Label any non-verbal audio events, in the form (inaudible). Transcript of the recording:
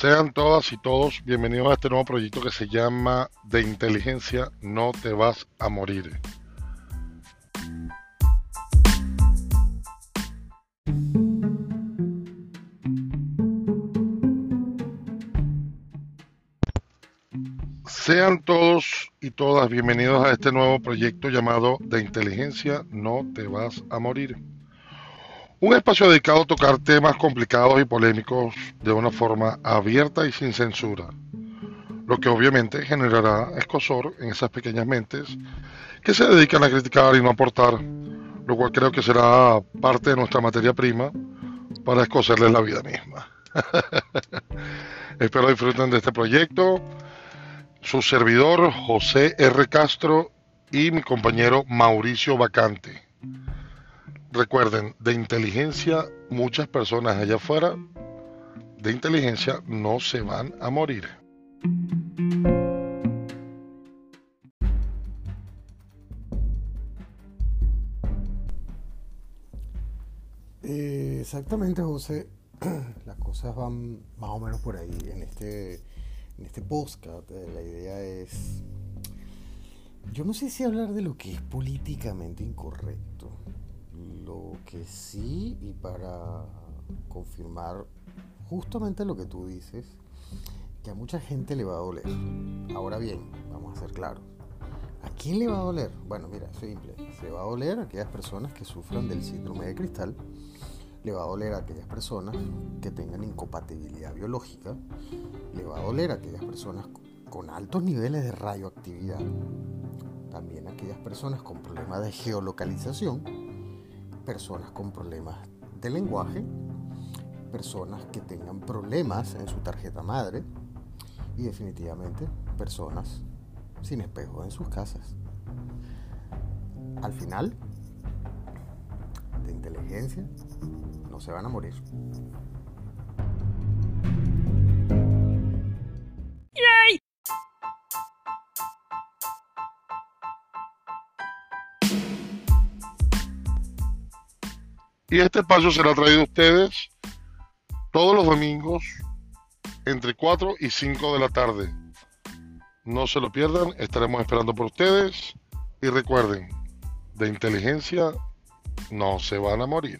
Sean todas y todos bienvenidos a este nuevo proyecto que se llama De inteligencia no te vas a morir. Sean todos y todas bienvenidos a este nuevo proyecto llamado De inteligencia no te vas a morir. Un espacio dedicado a tocar temas complicados y polémicos de una forma abierta y sin censura, lo que obviamente generará escosor en esas pequeñas mentes que se dedican a criticar y no aportar, lo cual creo que será parte de nuestra materia prima para escocerles la vida misma. (laughs) Espero disfruten de este proyecto. Su servidor José R. Castro y mi compañero Mauricio Vacante. Recuerden, de inteligencia, muchas personas allá afuera de inteligencia no se van a morir. Eh, exactamente, José. (clears throat) Las cosas van más o menos por ahí. En este, en este podcast, eh, la idea es. Yo no sé si hablar de lo que es políticamente incorrecto que sí, y para confirmar justamente lo que tú dices, que a mucha gente le va a doler. Ahora bien, vamos a ser claros. ¿A quién le va a doler? Bueno, mira, simple. Se va a doler a aquellas personas que sufran del síndrome de cristal. Le va a doler a aquellas personas que tengan incompatibilidad biológica. Le va a doler a aquellas personas con altos niveles de radioactividad. También a aquellas personas con problemas de geolocalización personas con problemas de lenguaje, personas que tengan problemas en su tarjeta madre y definitivamente personas sin espejo en sus casas. Al final, de inteligencia, no se van a morir. Y este espacio será traído a ustedes todos los domingos entre 4 y 5 de la tarde. No se lo pierdan, estaremos esperando por ustedes. Y recuerden, de inteligencia no se van a morir.